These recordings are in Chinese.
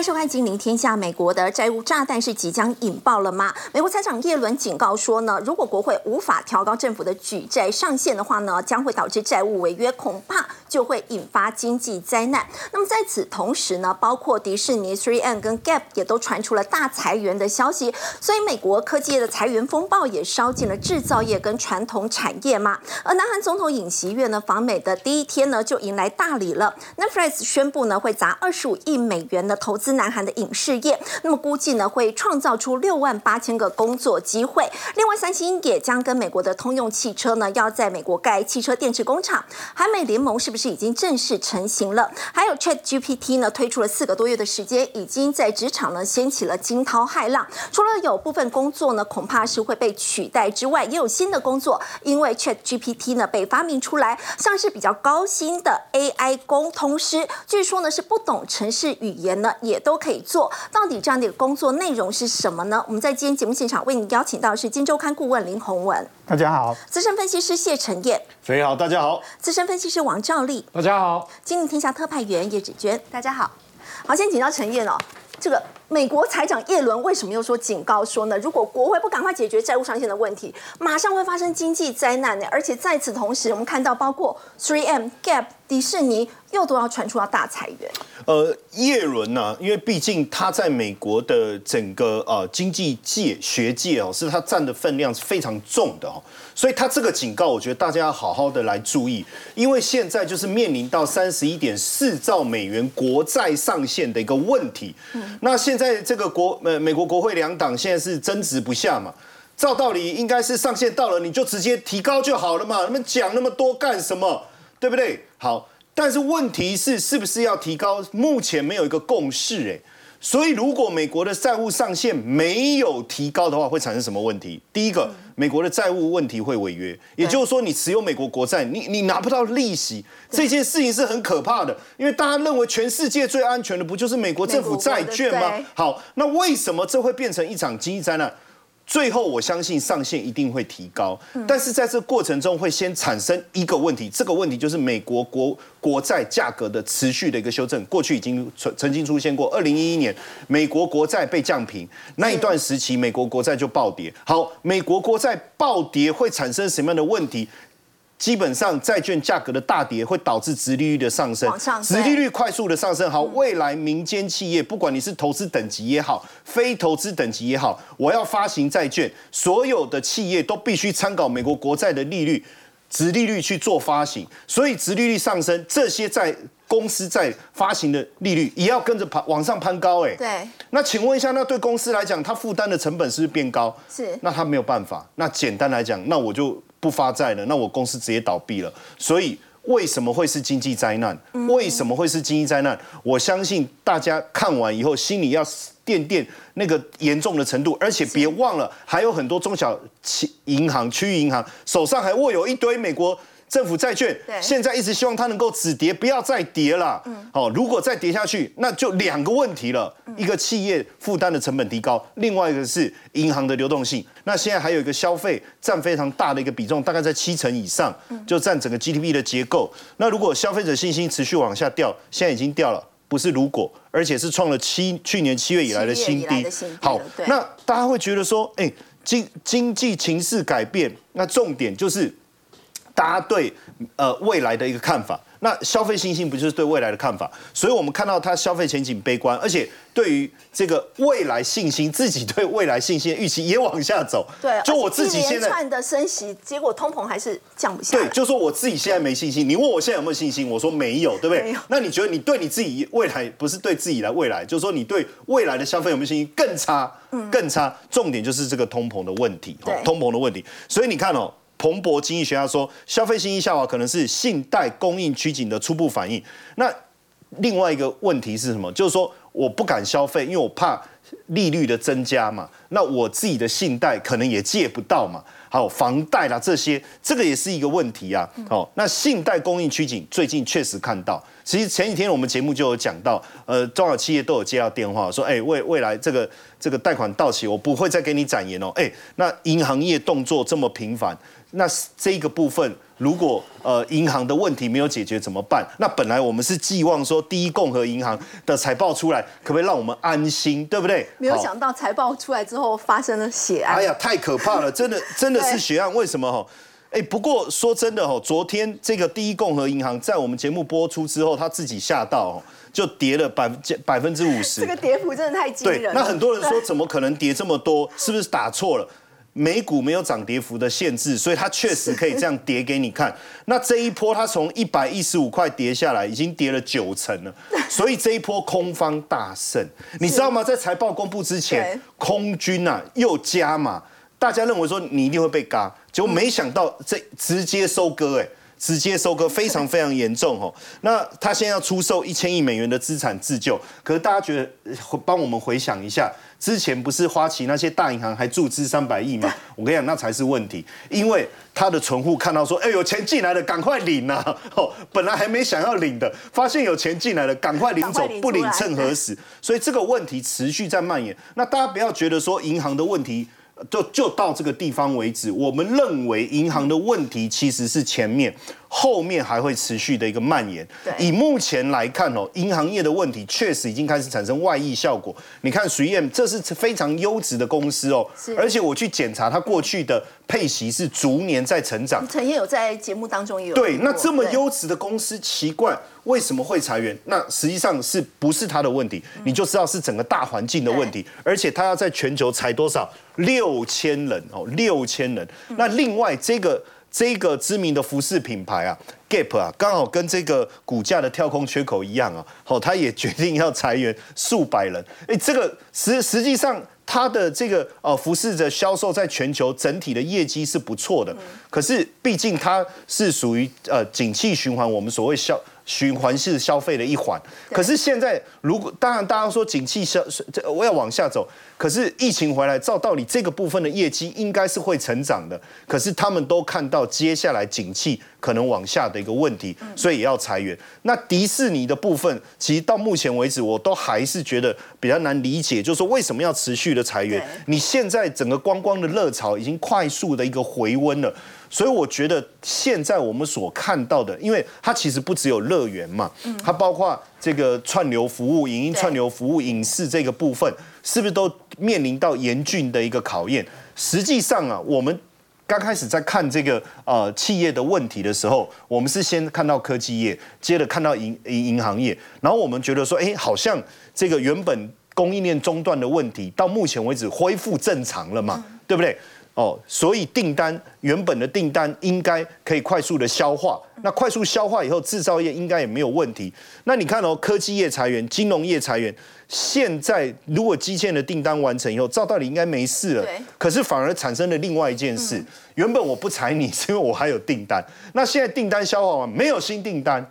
迎收看《金陵天下》。美国的债务炸弹是即将引爆了吗？美国财长耶伦警告说呢，如果国会无法调高政府的举债上限的话呢，将会导致债务违约，恐怕就会引发经济灾难。那么在此同时呢，包括迪士尼、Three M 跟 Gap 也都传出了大裁员的消息，所以美国科技业的裁员风暴也烧进了制造业跟传统产业嘛。而南韩总统尹锡悦呢访美的第一天呢，就迎来大礼了。Netflix 宣布呢，会砸二十五亿美元的投资南韩的影视业，那么估计呢会创造出六万八千个工作机会。另外，三星也将跟美国的通用汽车呢，要在美国盖汽车电池工厂。韩美联盟是不是已经正式成型了？还有 Chat GPT 呢，推出了四个多月的时间，已经在职场呢掀起了惊涛骇浪。除了有部分工作呢，恐怕是会被取代之外，也有新的工作，因为 Chat GPT 呢被发明出来，像是比较高薪的 AI 沟通师，据说呢是不懂程式语言呢也都可以做。到底这样的一个工作内容是什么呢？我们在今天节目现场为您邀请到的是《金周刊》顾问林宏文，大家好；资深分析师谢晨燕，所以好，大家好；资深分析师王兆丽，大家好；金陵天下特派员叶芷娟，大家好。好，先请教陈燕哦。这个美国财长耶伦为什么又说警告说呢？如果国会不赶快解决债务上限的问题，马上会发生经济灾难呢？而且在此同时，我们看到包括 Three M、Gap、迪士尼又都要传出要大裁员。呃，耶伦呢，因为毕竟他在美国的整个呃经济界、学界哦，是他占的分量是非常重的哦，所以他这个警告，我觉得大家要好好的来注意，因为现在就是面临到三十一点四兆美元国债上限的一个问题。那现在这个国呃美国国会两党现在是争执不下嘛？照道理应该是上限到了，你就直接提高就好了嘛，你们讲那么多干什么？对不对？好，但是问题是是不是要提高？目前没有一个共识，哎，所以如果美国的债务上限没有提高的话，会产生什么问题？第一个，美国的债务问题会违约，也就是说，你持有美国国债，你你拿不到利息，这件事情是很可怕的，因为大家认为全世界最安全的不就是美国政府债券吗？好，那为什么这会变成一场经济灾难？最后，我相信上限一定会提高，但是在这过程中会先产生一个问题，这个问题就是美国国国债价格的持续的一个修正。过去已经曾曾经出现过，二零一一年美国国债被降平那一段时期，美国国债就暴跌。好，美国国债暴跌会产生什么样的问题？基本上，债券价格的大跌会导致殖利率的上升，殖利率快速的上升。好，未来民间企业，不管你是投资等级也好，非投资等级也好，我要发行债券，所有的企业都必须参考美国国债的利率、殖利率去做发行。所以，殖利率上升，这些在公司在发行的利率也要跟着攀往上攀高。哎，对。那请问一下，那对公司来讲，它负担的成本是不是变高？是。那它没有办法。那简单来讲，那我就。不发债了，那我公司直接倒闭了。所以为什么会是经济灾难？为什么会是经济灾难？我相信大家看完以后，心里要垫垫那个严重的程度。而且别忘了，还有很多中小企银行、区域银行手上还握有一堆美国。政府债券现在一直希望它能够止跌，不要再跌了。嗯，好，如果再跌下去，那就两个问题了：一个企业负担的成本提高，另外一个是银行的流动性。那现在还有一个消费占非常大的一个比重，大概在七成以上，就占整个 GDP 的结构。那如果消费者信心持续往下掉，现在已经掉了，不是如果，而且是创了七去年七月以来的新低。好，那大家会觉得说，哎，经经济情势改变，那重点就是。大家对呃未来的一个看法，那消费信心不就是对未来的看法？所以我们看到它消费前景悲观，而且对于这个未来信心，自己对未来信心的预期也往下走。对，就我自己现在串的升息，结果通膨还是降不下。对，就说我自己现在没信心。你问我现在有没有信心，我说没有，对不对？那你觉得你对你自己未来不是对自己的未来，就是说你对未来的消费有没有信心更差？嗯，更差。重点就是这个通膨的问题，通膨的问题。所以你看哦。彭博经济学家说，消费信心下滑可能是信贷供应趋紧的初步反应。那另外一个问题是什么？就是说我不敢消费，因为我怕利率的增加嘛。那我自己的信贷可能也借不到嘛。还有房贷啦这些，这个也是一个问题啊。哦，那信贷供应趋紧，最近确实看到其实前几天我们节目就有讲到，呃，中小企业都有接到电话说，哎，未未来这个这个贷款到期，我不会再给你展延哦。哎，那银行业动作这么频繁，那这个部分如果呃银行的问题没有解决怎么办？那本来我们是寄望说第一共和银行的财报出来，可不可以让我们安心，对不对？没有想到财报出来之后发生了血案。哎呀，太可怕了，真的真的是血案。为什么哈？哎，不过说真的哈，昨天这个第一共和银行在我们节目播出之后，他自己吓到，就跌了百分百分之五十。这个跌幅真的太惊人。那很多人说，怎么可能跌这么多？是不是打错了？美股没有涨跌幅的限制，所以它确实可以这样跌给你看。那这一波它从一百一十五块跌下来，已经跌了九成了。所以这一波空方大胜，你知道吗？在财报公布之前，空军啊又加码。大家认为说你一定会被嘎，结果没想到这直接收割，哎，直接收割非常非常严重哦。那他现在要出售一千亿美元的资产自救，可是大家觉得帮我们回想一下，之前不是花旗那些大银行还注资三百亿吗？我跟你讲，那才是问题，因为他的存户看到说，哎，有钱进来了，赶快领呐！哦，本来还没想要领的，发现有钱进来了，赶快领走，不领趁何时？所以这个问题持续在蔓延。那大家不要觉得说银行的问题。就就到这个地方为止。我们认为银行的问题其实是前面。后面还会持续的一个蔓延。以目前来看哦，银行业的问题确实已经开始产生外溢效果。你看水燕，这是非常优质的公司哦，而且我去检查它过去的配息是逐年在成长。陈燕有在节目当中也有对，那这么优质的公司，奇怪为什么会裁员？那实际上是不是它的问题？你就知道是整个大环境的问题。而且它要在全球裁多少？六千人哦，六千人。那另外这个。这个知名的服饰品牌啊，Gap 啊，刚好跟这个股价的跳空缺口一样啊，好，他也决定要裁员数百人。哎，这个实实际上它的这个呃服饰的销售在全球整体的业绩是不错的，可是毕竟它是属于呃景气循环，我们所谓消。循环式消费的一环，可是现在如果当然大家说景气消这我要往下走，可是疫情回来，照道理这个部分的业绩应该是会成长的，可是他们都看到接下来景气可能往下的一个问题，所以也要裁员。那迪士尼的部分，其实到目前为止，我都还是觉得比较难理解，就是说为什么要持续的裁员？你现在整个观光的热潮已经快速的一个回温了。所以我觉得现在我们所看到的，因为它其实不只有乐园嘛，它包括这个串流服务、影音串流服务、影视这个部分，是不是都面临到严峻的一个考验？实际上啊，我们刚开始在看这个呃企业的问题的时候，我们是先看到科技业，接着看到银银银行业，然后我们觉得说，哎，好像这个原本供应链中断的问题，到目前为止恢复正常了嘛，对不对？哦，所以订单原本的订单应该可以快速的消化，那快速消化以后，制造业应该也没有问题。那你看哦，科技业裁员，金融业裁员，现在如果基建的订单完成以后，照道理应该没事了。可是反而产生了另外一件事，原本我不裁你，是因为我还有订单。那现在订单消化完，没有新订单，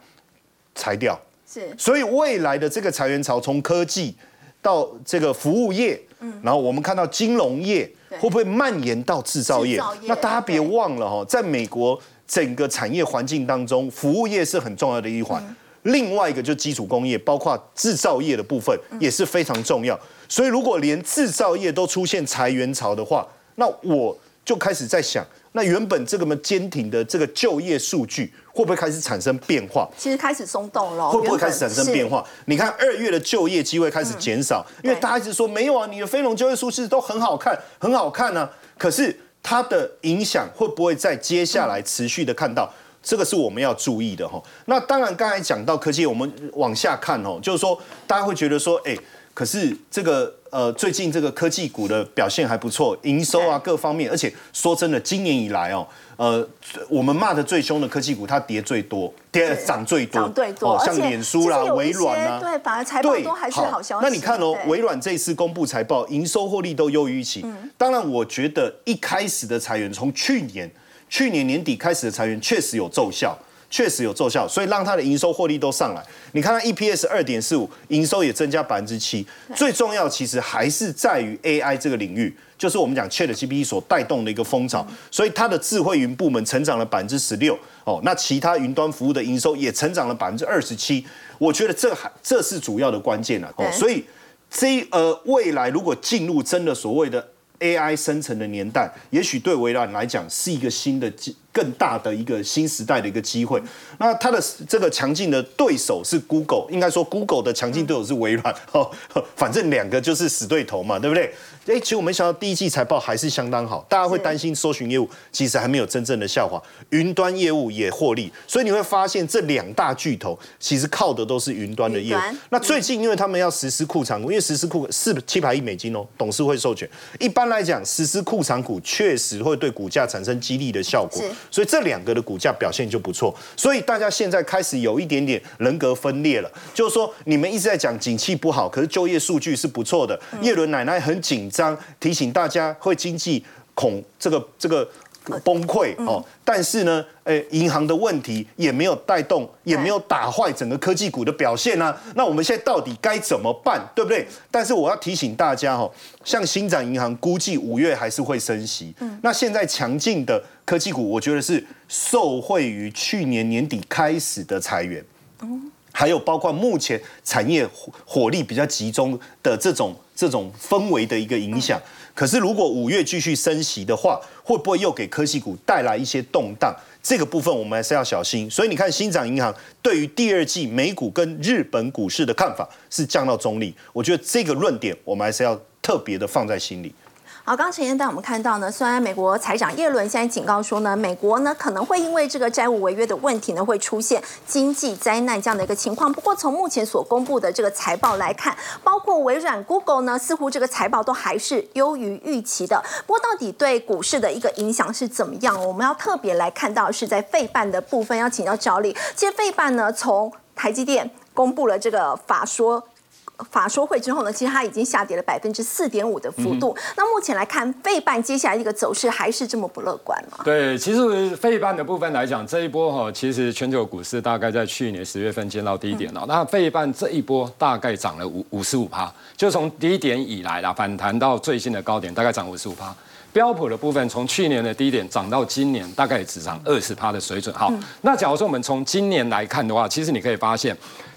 裁掉。是。所以未来的这个裁员潮，从科技到这个服务业，嗯，然后我们看到金融业。会不会蔓延到制造业？那大家别忘了哈，在美国整个产业环境当中，服务业是很重要的一环。另外一个就基础工业，包括制造业的部分也是非常重要。所以如果连制造业都出现裁员潮的话，那我就开始在想。那原本这个么坚挺的这个就业数据会不会开始产生变化？其实开始松动了，会不会开始产生变化？你看二月的就业机会开始减少，因为大家一直说没有啊，你的非农就业数字都很好看，很好看呢。可是它的影响会不会在接下来持续的看到？这个是我们要注意的哈。那当然，刚才讲到科技，我们往下看哦，就是说大家会觉得说，哎。可是这个呃，最近这个科技股的表现还不错，营收啊各方面，而且说真的，今年以来哦，呃，我们骂的最凶的科技股，它跌最多，跌涨最多，涨最多，像脸书啦、微软啊，对，反而财报都还是好消息。那你看哦，微软这一次公布财报，营收获利都优于预期。当然，我觉得一开始的裁员，从去年去年年底开始的裁员，确实有奏效。确实有奏效，所以让它的营收获利都上来。你看它 EPS 二点四五，营收也增加百分之七。最重要其实还是在于 AI 这个领域，就是我们讲 ChatGPT 所带动的一个风潮，所以它的智慧云部门成长了百分之十六。哦，那其他云端服务的营收也成长了百分之二十七。我觉得这还这是主要的关键了。哦，所以这呃未来如果进入真的所谓的 AI 生成的年代，也许对微软来讲是一个新的机。更大的一个新时代的一个机会。那它的这个强劲的对手是 Google，应该说 Google 的强劲对手是微软。哦，反正两个就是死对头嘛，对不对？哎，其实我没想到第一季财报还是相当好，大家会担心搜寻业务其实还没有真正的下滑，云端业务也获利，所以你会发现这两大巨头其实靠的都是云端的业务。那最近因为他们要实施库藏股，因为实施库四七百亿美金哦，董事会授权。一般来讲，实施库藏股确实会对股价产生激励的效果。所以这两个的股价表现就不错，所以大家现在开始有一点点人格分裂了，就是说你们一直在讲景气不好，可是就业数据是不错的。叶伦奶奶很紧张，提醒大家会经济恐这个这个。崩溃哦，但是呢，诶，银行的问题也没有带动，也没有打坏整个科技股的表现啊。那我们现在到底该怎么办，对不对？但是我要提醒大家哦，像新展银行估计五月还是会升息。嗯，那现在强劲的科技股，我觉得是受惠于去年年底开始的裁员，嗯，还有包括目前产业火力比较集中的这种这种氛围的一个影响。可是，如果五月继续升息的话，会不会又给科技股带来一些动荡？这个部分我们还是要小心。所以你看，新涨银行对于第二季美股跟日本股市的看法是降到中立。我觉得这个论点我们还是要特别的放在心里。好，刚刚陈燕带我们看到呢，虽然美国财长耶伦现在警告说呢，美国呢可能会因为这个债务违约的问题呢，会出现经济灾难这样的一个情况。不过从目前所公布的这个财报来看，包括微软、Google 呢，似乎这个财报都还是优于预期的。不过到底对股市的一个影响是怎么样？我们要特别来看到是在费半的部分，要请教赵力。其实费半呢，从台积电公布了这个法说。法说会之后呢，其实它已经下跌了百分之四点五的幅度。那目前来看，费半接下来一个走势还是这么不乐观吗？对，其实费半的部分来讲，这一波哈，其实全球股市大概在去年十月份见到低点了。那费半这一波大概涨了五五十五趴，就从低点以来啦，反弹到最新的高点，大概涨五十五趴。标普的部分从去年的低点涨到今年，大概只涨二十趴的水准。好，那假如说我们从今年来看的话，其实你可以发现。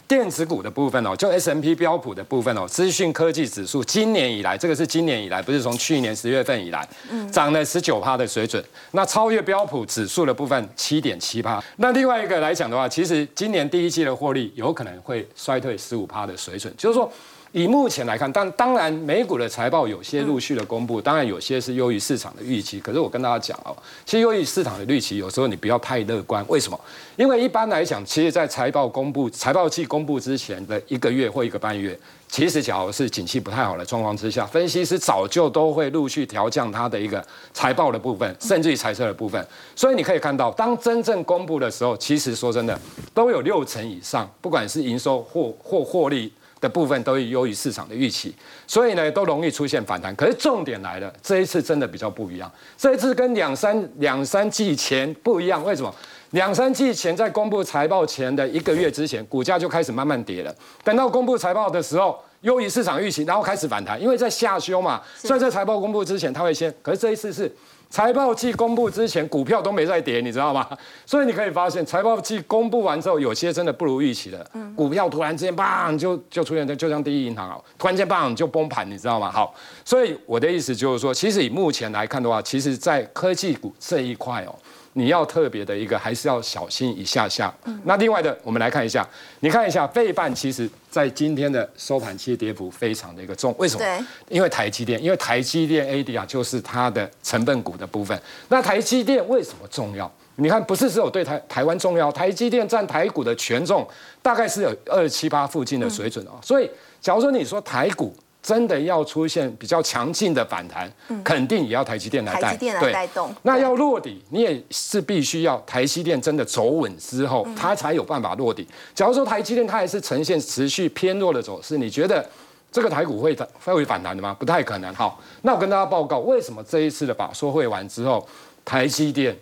电子股的部分哦，就 S M P 标普的部分哦，资讯科技指数今年以来，这个是今年以来，不是从去年十月份以来，涨了十九趴的水准。那超越标普指数的部分七点七趴。那另外一个来讲的话，其实今年第一季的获利有可能会衰退十五趴的水准，就是说。以目前来看，但当然美股的财报有些陆续的公布，当然有些是优于市场的预期。可是我跟大家讲哦，其实优于市场的预期，有时候你不要太乐观。为什么？因为一般来讲，其实，在财报公布、财报季公布之前的一个月或一个半月，其实假如是景气不太好的状况之下，分析师早就都会陆续调降它的一个财报的部分，甚至于财测的部分。所以你可以看到，当真正公布的时候，其实说真的，都有六成以上，不管是营收或或获利。的部分都优于市场的预期，所以呢都容易出现反弹。可是重点来了，这一次真的比较不一样。这一次跟两三两三季前不一样，为什么？两三季前在公布财报前的一个月之前，股价就开始慢慢跌了。等到公布财报的时候，优于市场预期，然后开始反弹，因为在下修嘛。所以在财报公布之前，它会先。可是这一次是。财报季公布之前，股票都没在跌，你知道吗？所以你可以发现，财报季公布完之后，有些真的不如预期的，股票突然之间棒就就出现，就像第一银行啊，突然间棒就崩盘，你知道吗？好，所以我的意思就是说，其实以目前来看的话，其实在科技股这一块哦。你要特别的一个，还是要小心一下下。那另外的，我们来看一下，你看一下，费半其实在今天的收盘期跌幅非常的一个重，为什么？因为台积电，因为台积电 A D 啊，就是它的成分股的部分。那台积电为什么重要？你看，不是只有对台台湾重要，台积电占台股的权重大概是有二七八附近的水准哦。所以，假如说你说台股，真的要出现比较强劲的反弹，肯定也要台积电来带，对，带动。那要落底，你也是必须要台积电真的走稳之后，它才有办法落底。假如说台积电它还是呈现持续偏弱的走势，你觉得这个台股会会反弹的吗？不太可能。好，那我跟大家报告，为什么这一次的法说会完之后，台积电？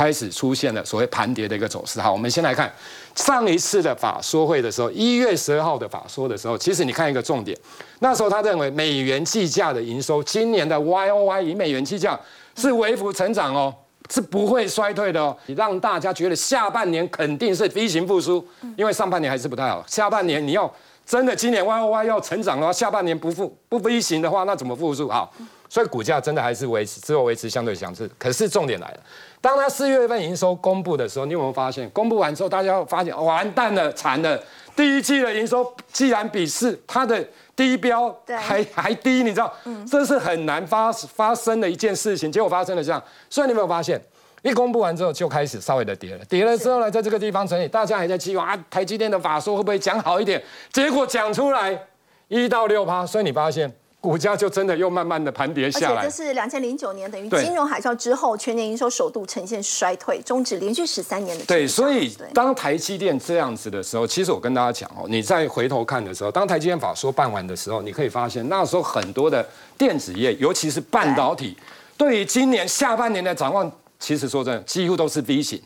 开始出现了所谓盘跌的一个走势。好，我们先来看上一次的法说会的时候，一月十二号的法说的时候，其实你看一个重点，那时候他认为美元计价的营收，今年的 Y O Y 以美元计价是微幅成长哦。是不会衰退的哦，你让大家觉得下半年肯定是 V 型复苏，因为上半年还是不太好。下半年你要真的今年 Y O Y 要成长的话，下半年不复不 V 型的话，那怎么复苏？好，所以股价真的还是维持，只有维持相对强势。可是重点来了，当它四月份营收公布的时候，你有没有发现？公布完之后，大家发现完蛋了，惨了，第一季的营收既然比四它的。低标还还低，你知道，这是很难发发生的一件事情。结果发生了这样，所以你有没有发现，一公布完之后就开始稍微的跌了，跌了之后呢，在这个地方整理，大家还在期望啊，台积电的法说会不会讲好一点？结果讲出来一到六趴，所以你发现。股价就真的又慢慢的盘跌下来，而且这是两千零九年等于金融海啸之后，全年营收首度呈现衰退，终止连续十三年的。对，所以当台积电这样子的时候，其实我跟大家讲哦，你再回头看的时候，当台积电法说办完的时候，你可以发现那时候很多的电子业，尤其是半导体，对于今年下半年的展望，其实说真的，几乎都是 V 型，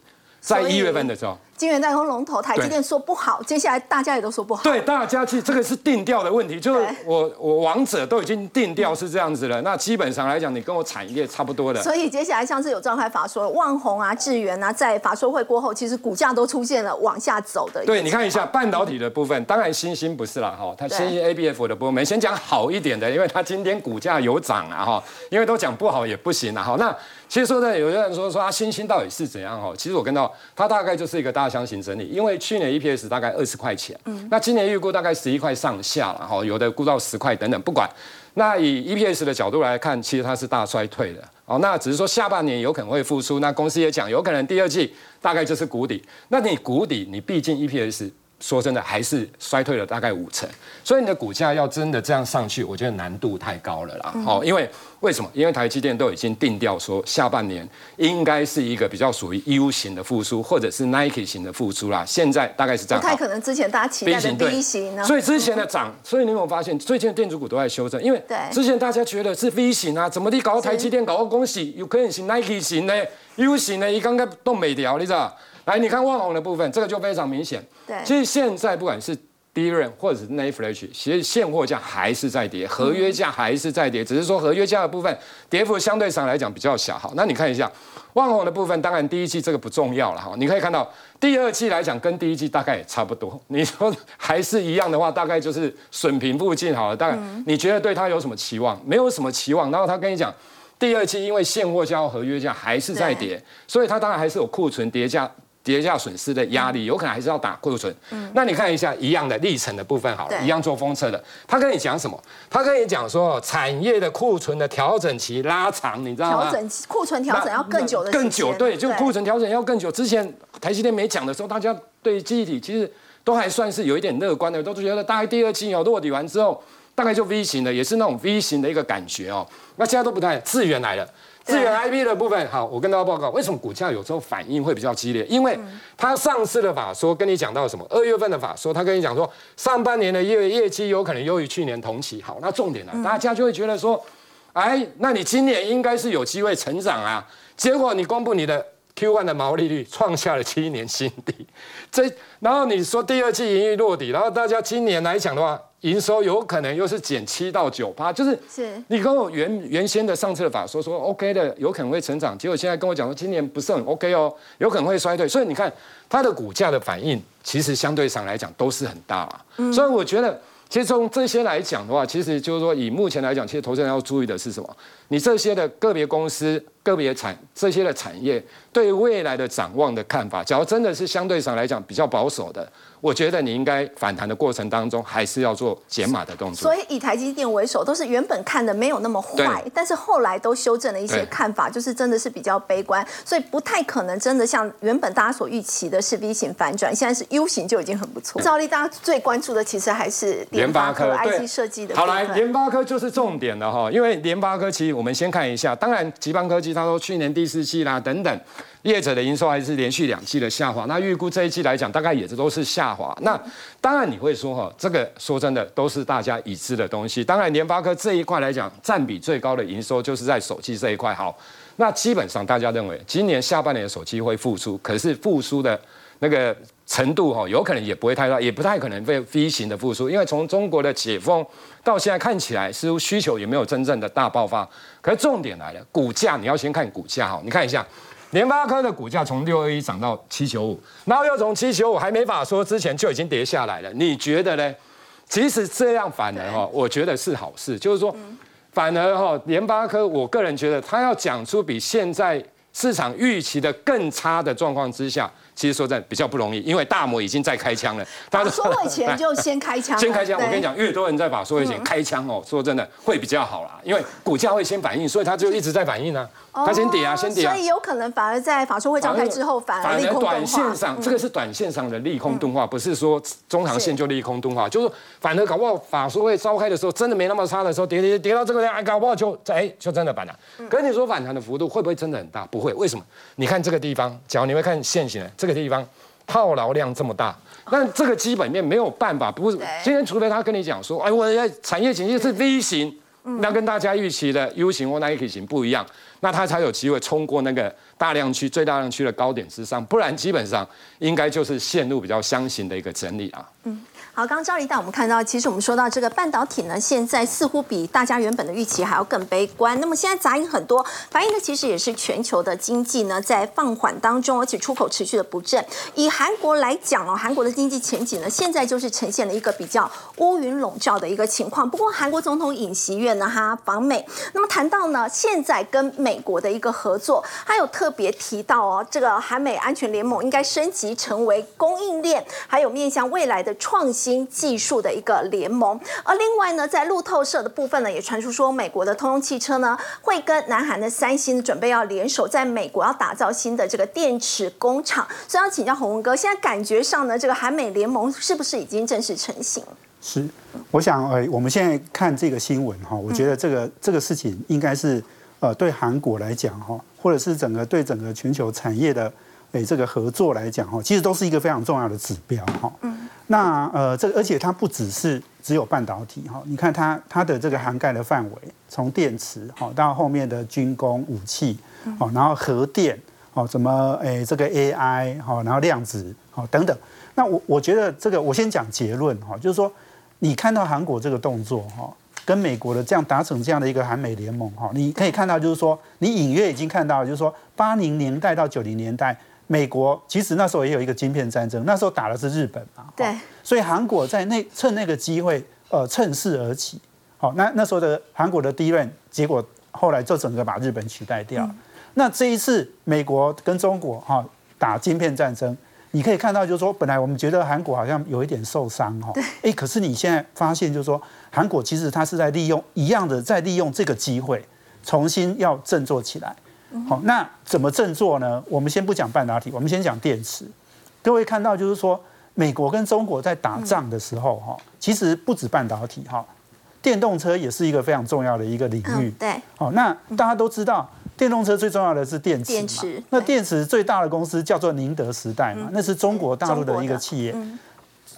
在一月份的时候。晶圆代工龙头台积电说不好，接下来大家也都说不好。对，大家其实这个是定调的问题，就是我我王者都已经定调是这样子了。那基本上来讲，你跟我产业差不多的。所以接下来像是有召开法说，万宏啊、智源啊，在法说会过后，其实股价都出现了往下走的。对，你看一下半导体的部分，当然星星不是啦哈，它星星 A B F 的部分，先讲好一点的，因为它今天股价有涨啊哈，因为都讲不好也不行啊哈。那其实说的，有些人说说它星星到底是怎样哦？其实我跟到它大概就是一个大箱型整理，因为。因为去年 EPS 大概二十块钱，嗯，那今年预估大概十一块上下了哈，有的估到十块等等，不管。那以 EPS 的角度来看，其实它是大衰退的哦。那只是说下半年有可能会复苏，那公司也讲有可能第二季大概就是谷底。那你谷底，你毕竟 EPS。说真的，还是衰退了大概五成，所以你的股价要真的这样上去，我觉得难度太高了啦。哦，因为为什么？因为台积电都已经定调说，下半年应该是一个比较属于 U 型的复苏，或者是 Nike 型的复苏啦。现在大概是这样。不太可能之前大家期待的 B 型呢。所以之前的涨，所以你有没有发现，最近的电子股都在修正？因为之前大家觉得是 V 型啊，怎么地搞台积电搞个恭喜，有可能是 Nike 型呢 U 型呢，一刚刚都没掉，你知道？来，你看万红的部分，这个就非常明显。对，其实现在不管是第一任或者是 n a Flash，其实现货价还是在跌，合约价还是在跌，只是说合约价的部分跌幅相对上来讲比较小。好，那你看一下万红的部分，当然第一季这个不重要了哈。你可以看到第二季来讲跟第一季大概也差不多。你说还是一样的话，大概就是损平附近好了。当然，你觉得对它有什么期望？没有什么期望。然后他跟你讲，第二季因为现货价、合约价还是在跌，所以它当然还是有库存叠加。跌价损失的压力，有可能还是要打库存。嗯，那你看一下一样的历程的部分好了，一样做封测的，他跟你讲什么？他跟你讲说，产业的库存的调整期拉长，你知道吗？调整库存调整要更久的更久，对，就库存调整要更久。之前台积电没讲的时候，大家对记忆体其实都还算是有一点乐观的，都觉得大概第二季哦落底完之后，大概就 V 型的，也是那种 V 型的一个感觉哦。那现在都不太，资源来了。资源 I P 的部分，好，我跟大家报告，为什么股价有时候反应会比较激烈？因为它上次的法说跟你讲到什么？二月份的法说，他跟你讲说，上半年的业业绩有可能优于去年同期。好，那重点呢，大家就会觉得说，哎，那你今年应该是有机会成长啊。结果你公布你的 Q one 的毛利率创下了七年新低，这然后你说第二季盈利落底，然后大家今年来讲的话。营收有可能又是减七到九趴，就是是你跟我原原先的上次的法说说 OK 的，有可能会成长，结果现在跟我讲说今年不是很 OK 哦，有可能会衰退，所以你看它的股价的反应，其实相对上来讲都是很大啊。所以我觉得，其实从这些来讲的话，其实就是说以目前来讲，其实投资人要注意的是什么？你这些的个别公司、个别产这些的产业对未来的展望的看法，假如真的是相对上来讲比较保守的。我觉得你应该反弹的过程当中，还是要做减码的动作。所以以台积电为首，都是原本看的没有那么坏，但是后来都修正了一些看法，就是真的是比较悲观，所以不太可能真的像原本大家所预期的是 V 型反转，现在是 U 型就已经很不错。照例大家最关注的其实还是联发科 IC 设计的。好来，联发科就是重点了哈，因为联发科其实我们先看一下，当然吉邦科技他说去年第四季啦等等，业者的营收还是连续两季的下滑。那预估这一季来讲，大概也是都是下滑。那当然你会说哈，这个说真的都是大家已知的东西。当然联发科这一块来讲，占比最高的营收就是在手机这一块。好，那基本上大家认为今年下半年的手机会复苏，可是复苏的那个。程度哈，有可能也不会太大，也不太可能会 V 型的复苏，因为从中国的解封到现在看起来，似乎需求也没有真正的大爆发。可是重点来了，股价你要先看股价哈，你看一下联发科的股价从六二一涨到七九五，然后又从七九五还没法说之前就已经跌下来了。你觉得呢？其实这样反而哈，我觉得是好事，就是说反而哈，联发科我个人觉得他要讲出比现在市场预期的更差的状况之下。其实说在比较不容易，因为大摩已经在开枪了。他说会前 就先开枪，先开枪。我跟你讲，越多人在把说会前开枪哦，说真的会比较好啦，因为股价会先反应，所以它就一直在反应呢。它先跌啊，先跌啊。所以有可能反而在法说会召开之后，反而利空短线上，这个是短线上的利空钝化，不是说中长线就利空钝化，就是反而搞不好法说会召开的时候真的没那么差的时候，跌跌跌到这个量，搞不好就哎就真的反弹。可是你说反弹的幅度会不会真的很大？不会，为什么？你看这个地方，假如你会看现行的这个地方。套牢量这么大，但这个基本面没有办法，不是今天除非他跟你讲说，哎，我的产业景气是 V 型，那跟大家预期的 U 型或 Nike 型不一样，那他才有机会冲过那个大量区、最大量区的高点之上，不然基本上应该就是陷入比较箱型的一个整理啊。嗯。好，刚刚赵丽带我们看到，其实我们说到这个半导体呢，现在似乎比大家原本的预期还要更悲观。那么现在杂音很多，反映的其实也是全球的经济呢在放缓当中，而且出口持续的不振。以韩国来讲哦，韩国的经济前景呢，现在就是呈现了一个比较乌云笼罩的一个情况。不过韩国总统尹锡悦呢，他访美，那么谈到呢，现在跟美国的一个合作，他有特别提到哦，这个韩美安全联盟应该升级成为供应链，还有面向未来的创新。新技术的一个联盟，而另外呢，在路透社的部分呢，也传出说，美国的通用汽车呢，会跟南韩的三星准备要联手，在美国要打造新的这个电池工厂。所以要请教洪文哥，现在感觉上呢，这个韩美联盟是不是已经正式成型？是，我想，呃，我们现在看这个新闻哈，我觉得这个这个事情应该是，呃，对韩国来讲哈，或者是整个对整个全球产业的。诶，这个合作来讲哈，其实都是一个非常重要的指标哈。嗯。那呃，这而且它不只是只有半导体哈，你看它它的这个涵盖的范围，从电池哈到后面的军工武器，哦，然后核电哦，怎么诶这个 AI 哈，然后量子哦等等。那我我觉得这个我先讲结论哈，就是说你看到韩国这个动作哈，跟美国的这样达成这样的一个韩美联盟哈，你可以看到就是说，你隐约已经看到就是说八零年代到九零年代。美国其实那时候也有一个晶片战争，那时候打的是日本嘛，对，所以韩国在那趁那个机会，呃，趁势而起，好，那那时候的韩国的第一任，结果后来就整个把日本取代掉。那这一次美国跟中国哈打晶片战争，你可以看到就是说，本来我们觉得韩国好像有一点受伤哈，哎，可是你现在发现就是说，韩国其实它是在利用一样的，在利用这个机会，重新要振作起来。好，那怎么振作呢？我们先不讲半导体，我们先讲电池。各位看到，就是说，美国跟中国在打仗的时候，哈，其实不止半导体，哈，电动车也是一个非常重要的一个领域。对。好，那大家都知道，电动车最重要的是电池。电池。那电池最大的公司叫做宁德时代嘛，那是中国大陆的一个企业。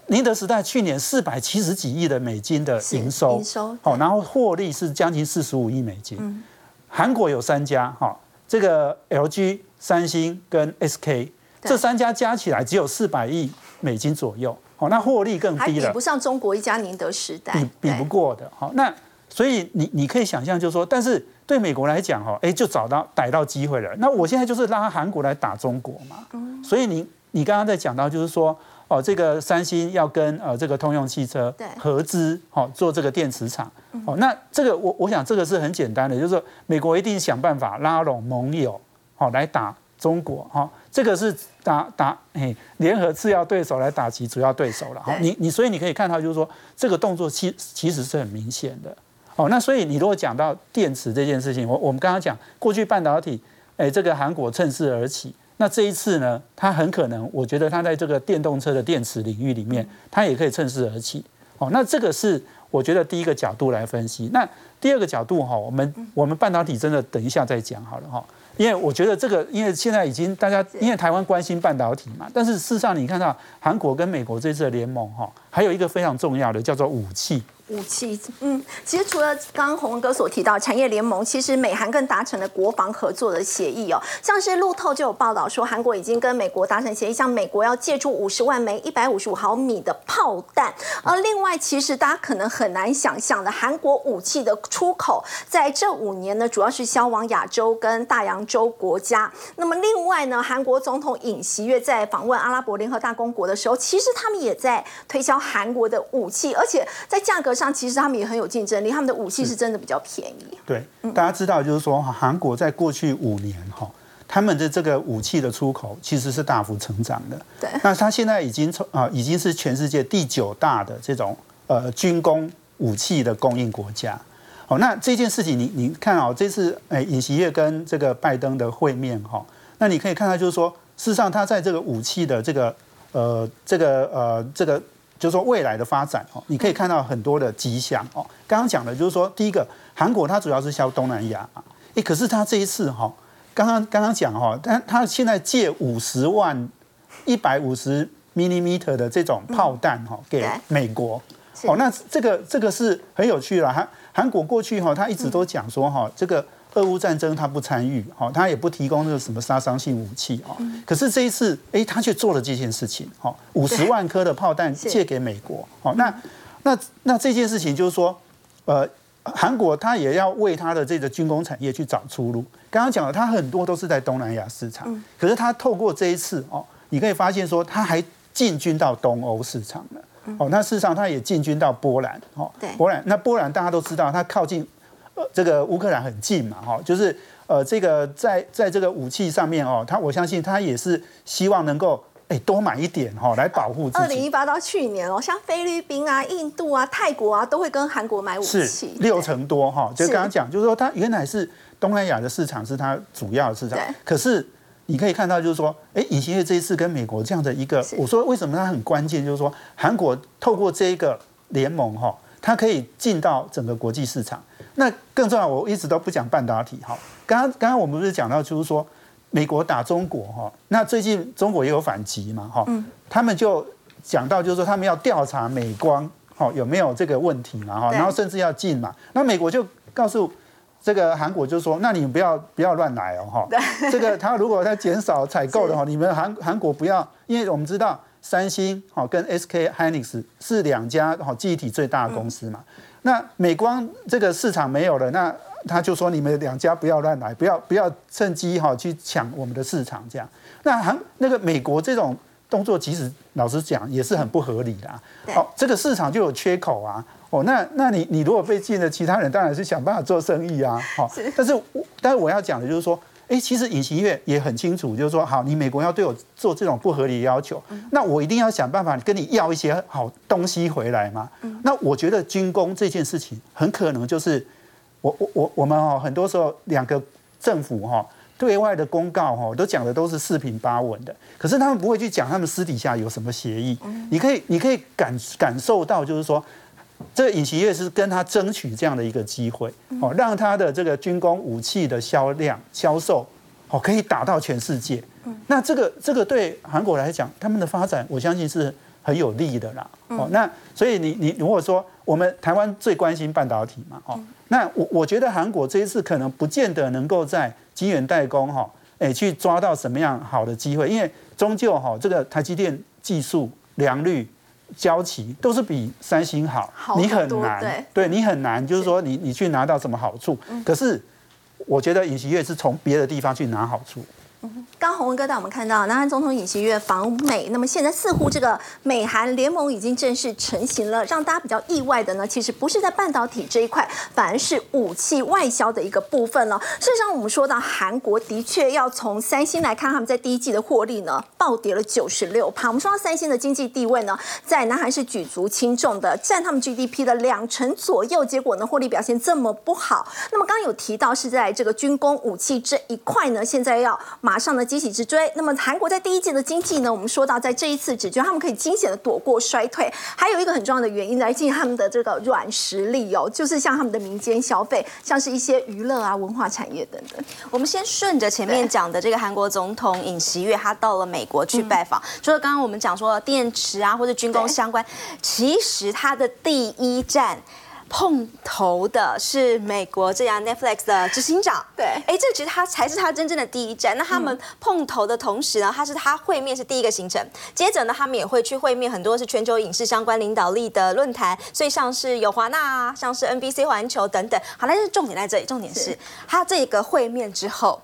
宁德时代去年四百七十几亿的美金的营收，营收。好，然后获利是将近四十五亿美金。嗯。韩国有三家，哈。这个 LG、三星跟 SK 这三家加起来只有四百亿美金左右，好，那获利更低了，比不上中国一家宁德时代，比比不过的，好，那所以你你可以想象，就是说，但是对美国来讲，哈，哎，就找到逮到机会了。那我现在就是拉韩国来打中国嘛，所以你你刚刚在讲到，就是说。哦，这个三星要跟呃这个通用汽车合资，好做这个电池厂。哦，那这个我我想这个是很简单的，就是说美国一定想办法拉拢盟友，好来打中国。哈，这个是打打嘿联合次要对手来打击主要对手了。好，你你所以你可以看到，就是说这个动作其其实是很明显的。哦，那所以你如果讲到电池这件事情，我我们刚刚讲过去半导体，哎，这个韩国趁势而起。那这一次呢，它很可能，我觉得它在这个电动车的电池领域里面，它也可以趁势而起。哦，那这个是我觉得第一个角度来分析。那第二个角度哈，我们我们半导体真的等一下再讲好了哈。因为我觉得这个，因为现在已经大家，因为台湾关心半导体嘛，但是事实上你看到韩国跟美国这次的联盟哈，还有一个非常重要的叫做武器。武器，嗯，其实除了刚刚洪文哥所提到产业联盟，其实美韩更达成了国防合作的协议哦。像是路透就有报道说，韩国已经跟美国达成协议，向美国要借出五十万枚一百五十五毫米的炮弹。而另外，其实大家可能很难想象的，韩国武器的出口在这五年呢，主要是销往亚洲跟大洋洲国家。那么另外呢，韩国总统尹锡悦在访问阿拉伯联合大公国的时候，其实他们也在推销韩国的武器，而且在价格。上其实他们也很有竞争力，他们的武器是真的比较便宜。对，大家知道就是说，韩国在过去五年哈，他们的这个武器的出口其实是大幅成长的。对，那他现在已经从啊，已经是全世界第九大的这种呃军工武器的供应国家。好，那这件事情你你看哦，这次哎尹锡悦跟这个拜登的会面哈，那你可以看到就是说，事实上他在这个武器的这个呃这个呃这个。就是说未来的发展哦，你可以看到很多的迹象哦。刚刚讲的，就是说第一个，韩国它主要是销东南亚啊，诶，可是它这一次哈，刚刚刚刚讲哈，但它现在借五十万一百五十 millimeter 的这种炮弹哈给美国，哦，那这个这个是很有趣了。韩韩国过去哈，他一直都讲说哈，这个。俄乌战争他不参与，哈，他也不提供那个什么杀伤性武器啊。可是这一次，哎，他却做了这件事情，哈，五十万颗的炮弹借给美国，好，那那那这件事情就是说，呃，韩国他也要为他的这个军工产业去找出路。刚刚讲了，他很多都是在东南亚市场，可是他透过这一次哦，你可以发现说，他还进军到东欧市场了，哦，那事实上他也进军到波兰，哦，波兰，那波兰大家都知道，它靠近呃。这个乌克兰很近嘛，哈，就是呃，这个在在这个武器上面哦，他我相信他也是希望能够哎多买一点哈，来保护自己。二零一八到去年哦，像菲律宾啊、印度啊、泰国啊，都会跟韩国买武器，是六成多哈。就刚刚讲，就是说它原来是东南亚的市场是它主要的市场，可是你可以看到，就是说，哎，尹锡悦这一次跟美国这样的一个，我说为什么它很关键，就是说韩国透过这一个联盟哈，它可以进到整个国际市场。那更重要，我一直都不讲半导体哈。刚刚刚刚我们不是讲到，就是说美国打中国哈，那最近中国也有反击嘛哈，他们就讲到就是说他们要调查美光哈有没有这个问题嘛哈，然后甚至要禁嘛。那美国就告诉这个韩国就说，那你们不要不要乱来哦哈。这个他如果他减少采购的话，你们韩韩国不要，因为我们知道三星哈跟 SK Hynix 是两家哈记忆体最大的公司嘛。那美光这个市场没有了，那他就说你们两家不要乱来，不要不要趁机哈去抢我们的市场这样。那韩那个美国这种动作，其实老实讲也是很不合理的。哦，这个市场就有缺口啊。哦，那那你你如果被禁了，其他人当然是想办法做生意啊。好，但是我但是我要讲的就是说。哎，其实尹锡悦也很清楚，就是说，好，你美国要对我做这种不合理的要求，那我一定要想办法跟你要一些好东西回来嘛。那我觉得军工这件事情很可能就是，我我我我们哦很多时候两个政府哈对外的公告哈都讲的都是四平八稳的，可是他们不会去讲他们私底下有什么协议。你可以你可以感感受到，就是说。这个尹锡悦是跟他争取这样的一个机会，哦，让他的这个军工武器的销量销售，哦，可以打到全世界。那这个这个对韩国来讲，他们的发展，我相信是很有利的啦。哦，那所以你你如果说我们台湾最关心半导体嘛，哦，那我我觉得韩国这一次可能不见得能够在晶圆代工哈，哎，去抓到什么样好的机会，因为终究哈，这个台积电技术良率。交期都是比三星好，你很难，对。你很难，就是说你你去拿到什么好处，可是我觉得尹锡悦是从别的地方去拿好处。刚洪文哥带我们看到，南韩总统尹锡悦访美，那么现在似乎这个美韩联盟已经正式成型了。让大家比较意外的呢，其实不是在半导体这一块，反而是武器外销的一个部分了。事实上，我们说到韩国的确要从三星来看，他们在第一季的获利呢暴跌了九十六趴。我们说到三星的经济地位呢，在南韩是举足轻重的，占他们 GDP 的两成左右。结果呢，获利表现这么不好。那么刚刚有提到是在这个军工武器这一块呢，现在要马。马上呢急起直追。那么韩国在第一季的经济呢，我们说到在这一次只觉得他们可以惊险的躲过衰退，还有一个很重要的原因来自于他们的这个软实力哦，就是像他们的民间消费，像是一些娱乐啊、文化产业等等。我们先顺着前面讲的这个韩国总统尹锡悦，他到了美国去拜访，除了刚刚我们讲说电池啊或者军工相关，其实他的第一站。碰头的是美国这家 Netflix 的执行长，对，哎，这其实他才是他真正的第一站。那他们碰头的同时呢，他是他会面是第一个行程，接着呢，他们也会去会面很多是全球影视相关领导力的论坛，所以像是有华纳啊，像是 NBC 环球等等。好，但是重点在这里，重点是他这个会面之后。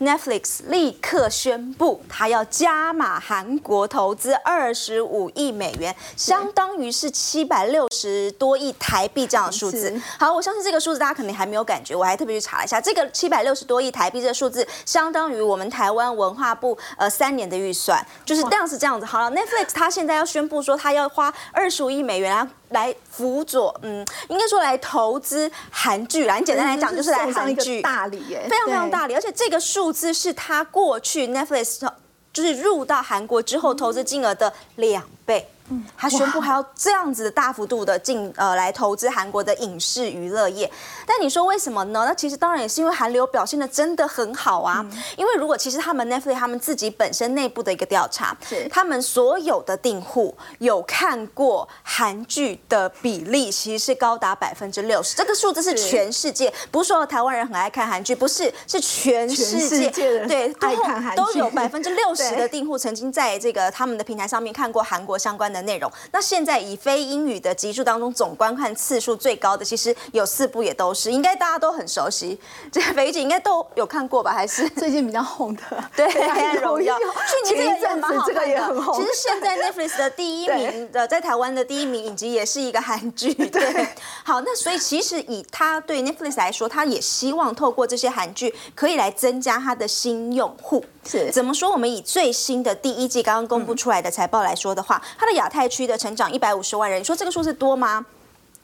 Netflix 立刻宣布，它要加码韩国投资二十五亿美元，相当于是七百六十多亿台币这样的数字。好，我相信这个数字大家肯定还没有感觉，我还特别去查了一下，这个七百六十多亿台币这个数字，相当于我们台湾文化部呃三年的预算，就是这样是这样子。好了，Netflix 它现在要宣布说，它要花二十五亿美元啊。来辅佐，嗯，应该说来投资韩剧啦。你简单来讲，就是来韩剧大礼耶，非常非常大礼。而且这个数字是他过去 Netflix 就是入到韩国之后投资金额的两倍。他宣布还要这样子大幅度的进呃来投资韩国的影视娱乐业，但你说为什么呢？那其实当然也是因为韩流表现的真的很好啊。因为如果其实他们 Netflix 他们自己本身内部的一个调查，他们所有的订户有看过韩剧的比例其实是高达百分之六十，这个数字是全世界，不是说台湾人很爱看韩剧，不是，是全世界对爱看韩剧都有 百分之六十的订户曾经在这个他们的平台上面看过韩国相关的。内容，那现在以非英语的集数当中总观看次数最高的，其实有四部也都是，应该大家都很熟悉，这个肥姐应该都有看过吧？还是 最近比较红的？对，《黑暗荣耀》，去年这个也蛮好，这个也很红。其实现在 Netflix 的第一名的，在台湾的第一名影集也是一个韩剧。对，好，那所以其实以他对 Netflix 来说，他也希望透过这些韩剧可以来增加他的新用户。是怎么说？我们以最新的第一季刚刚公布出来的财报来说的话，它的亚太区的成长一百五十万人，你说这个数字多吗？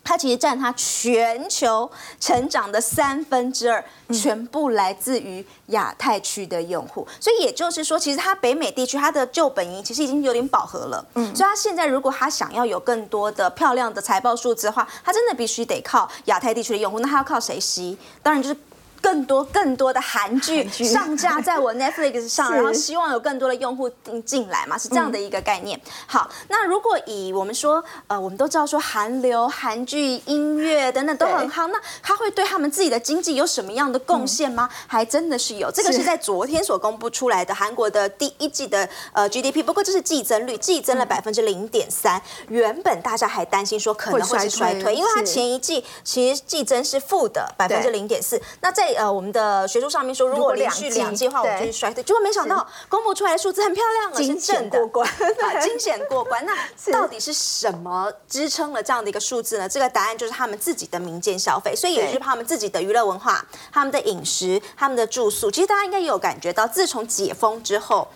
它其实占它全球成长的三分之二，全部来自于亚太区的用户。所以也就是说，其实它北美地区它的旧本营其实已经有点饱和了。嗯，所以它现在如果它想要有更多的漂亮的财报数字的话，它真的必须得靠亚太地区的用户。那它要靠谁吸？当然就是。更多更多的韩剧上架在我 Netflix 上，然后希望有更多的用户进进来嘛，是这样的一个概念。好，那如果以我们说，呃，我们都知道说韩流、韩剧、音乐等等都很好，那它会对他们自己的经济有什么样的贡献吗？还真的是有，这个是。在昨天所公布出来的韩国的第一季的呃 GDP，不过这是季增率，季增了百分之零点三。原本大家还担心说可能会是衰退，因为它前一季其实季增是负的百分之零点四。那在呃，我们的学术上面说，如果连续两季的话，我们就是衰退。结果没想到公布出来的数字很漂亮，是正的，过关，惊险过关。那 到底是什么支撑了这样的一个数字呢？这个答案就是他们自己的民间消费，所以也是他们自己的娱乐文化、他们的饮食、他们的住宿。其实大家应该也有感觉到，自从解封之后。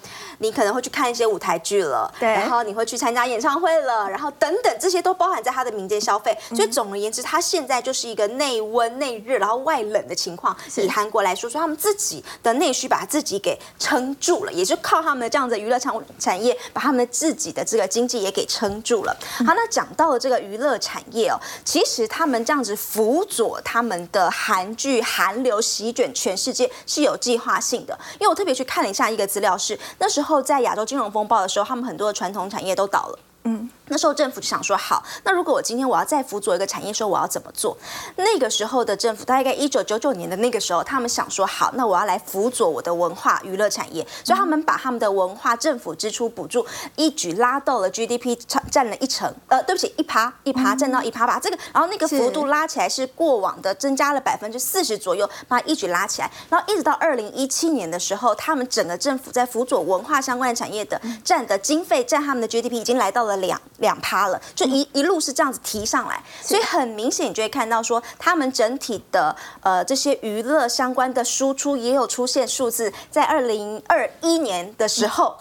你可能会去看一些舞台剧了，对，然后你会去参加演唱会了，然后等等，这些都包含在他的民间消费。所以总而言之，他现在就是一个内温内热，然后外冷的情况。以韩国来说，说他们自己的内需把自己给撑住了，也就靠他们的这样的娱乐产产业，把他们的自己的这个经济也给撑住了。好，那讲到了这个娱乐产业哦，其实他们这样子辅佐他们的韩剧韩流席卷全世界是有计划性的。因为我特别去看了一下一个资料，是那时候。后在亚洲金融风暴的时候，他们很多的传统产业都倒了。嗯。那时候政府就想说，好，那如果我今天我要再辅佐一个产业，说我要怎么做？那个时候的政府，大概一九九九年的那个时候，他们想说，好，那我要来辅佐我的文化娱乐产业，所以他们把他们的文化政府支出补助一举拉到了 GDP 占占了一成，呃，对不起，一趴一趴占到一趴吧。这个，然后那个幅度拉起来是过往的增加了百分之四十左右，把它一举拉起来。然后一直到二零一七年的时候，他们整个政府在辅佐文化相关的产业的占的经费占他们的 GDP 已经来到了两。两趴了，就一一路是这样子提上来，所以很明显你就会看到说，他们整体的呃这些娱乐相关的输出也有出现数字，在二零二一年的时候，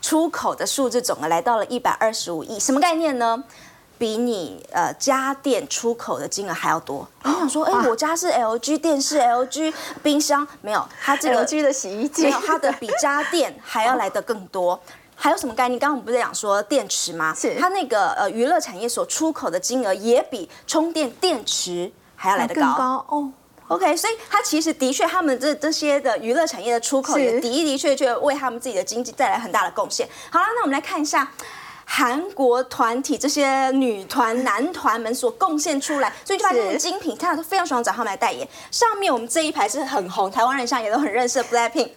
出口的数字总额来到了一百二十五亿，什么概念呢？比你呃家电出口的金额还要多。你想说，哎、哇我家是 LG 电视、LG 冰箱，没有，它这个 LG 的洗衣机没有，它的比家电还要来得更多。还有什么概念？刚刚我们不是讲说电池吗？是它那个呃娱乐产业所出口的金额也比充电电池还要来得高高哦。OK，所以它其实的确，他们这这些的娱乐产业的出口也的的确确为他们自己的经济带来很大的贡献。好了，那我们来看一下。韩国团体这些女团、男团们所贡献出来，所以就发现是精品，大家都非常喜欢找他们来代言。上面我们这一排是很红，台湾人像也都很认识的 Blackpink。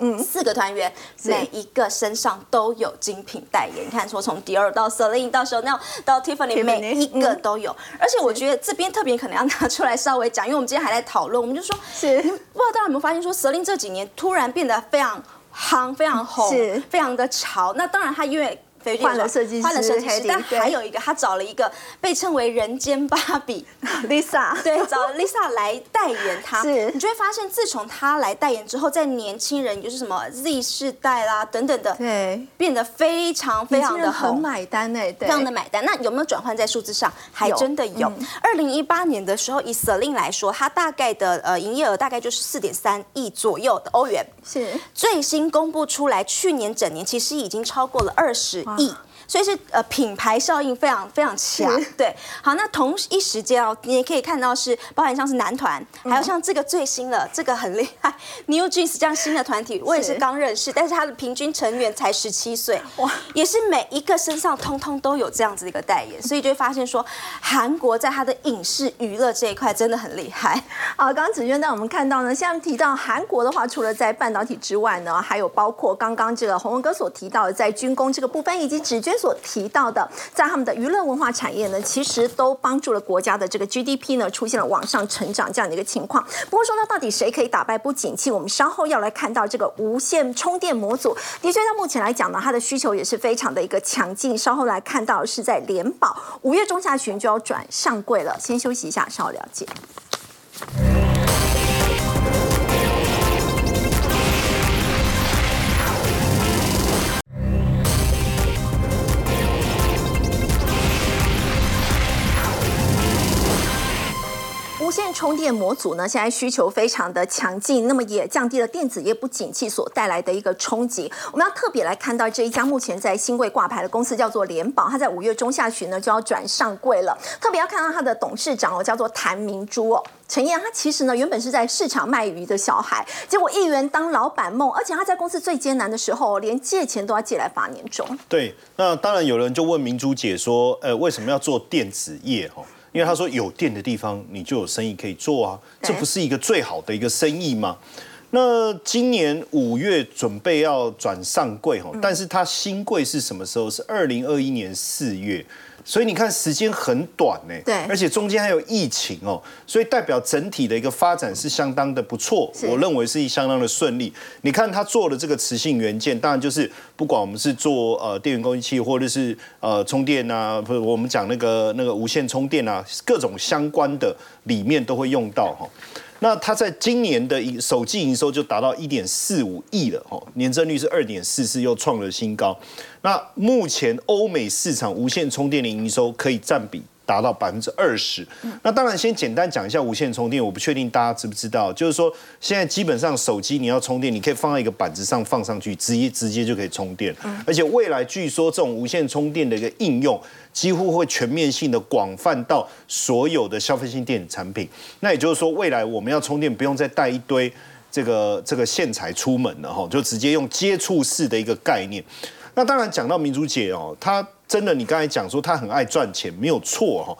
嗯，四个团员，每一个身上都有精品代言。你看，说从迪奥到 Celine 到 Chanel 到 Tiffany，Tiffany，每一个都有。而且我觉得这边特别可能要拿出来稍微讲，因为我们今天还在讨论，我们就说，是不知道大家有没有发现，说 Celine 这几年突然变得非常夯、非常红是、非常的潮。那当然，他因为肥姐换了设计师换了设计师但还有一个，他找了一个被称为人间芭比。Lisa，对，找 Lisa 来代言他，是。你就会发现，自从他来代言之后，在年轻人，就是什么 Z 世代啦等等的，对，变得非常非常的很红。买单哎，对，非常的买单，那有没有转换在数字上？还真的有。二零一八年的时候，以 Celine 来说，它大概的呃营业额大概就是四点三亿左右的欧元。是。最新公布出来，去年整年其实已经超过了二十亿。所以是呃品牌效应非常非常强，对。好，那同一时间哦，你也可以看到是包含像是男团，还有像这个最新的这个很厉害 New Jeans 这样新的团体，我也是是刚认识，但是他的平均成员才十七岁，哇哇，也是每一个身上通通都有这样子的一个代言，所以就会发现说，韩国在它的影视娱乐这一块真的很厉害。好，刚刚子娟带我们看到呢，像提到韩国的话，除了在半导体之外呢，还有包括刚刚这个洪文哥所提到的，在军工这个部分，以及子娟所提到的，在他们的娱乐文化产业呢，其实都帮助了国家的这个 GDP 呢出现了往上成长这样的一个情况。不过说到到底谁可以打败不景气，我们稍后要来看到这个无线充电模组，的确到目前来讲呢，它的需求也是非常的一个强劲。稍后来看到是在联保五月中下旬就要转上柜了，先休息一下，稍后了解。无线充电模组呢，现在需求非常的强劲，那么也降低了电子业不景气所带来的一个冲击。我们要特别来看到这一家目前在新贵挂牌的公司叫做联保，它在五月中下旬呢就要转上柜了。特别要看到它的董事长哦，叫做谭明珠哦。陈燕，他其实呢原本是在市场卖鱼的小孩，结果一元当老板梦，而且他在公司最艰难的时候，连借钱都要借来发年终。对，那当然有人就问明珠姐说，呃，为什么要做电子业？哈，因为他说有电的地方你就有生意可以做啊，对这不是一个最好的一个生意吗？那今年五月准备要转上柜哈，但是它新柜是什么时候？是二零二一年四月。所以你看时间很短呢，对而且中间还有疫情哦，所以代表整体的一个发展是相当的不错，我认为是相当的顺利。你看他做的这个磁性元件，当然就是不管我们是做呃电源供应器，或者是呃充电啊，或者我们讲那个那个无线充电啊，各种相关的里面都会用到哈。那它在今年的一首季营收就达到一点四五亿了，哦，年增率是二点四四，又创了新高。那目前欧美市场无线充电的营收可以占比达到百分之二十。那当然，先简单讲一下无线充电，我不确定大家知不知道，就是说现在基本上手机你要充电，你可以放在一个板子上放上去，直接直接就可以充电。而且未来据说这种无线充电的一个应用，几乎会全面性的广泛到所有的消费性电子产品。那也就是说，未来我们要充电不用再带一堆这个这个线材出门了哈，就直接用接触式的一个概念。那当然讲到民主姐哦，她真的你刚才讲说他很爱赚钱，没有错哈。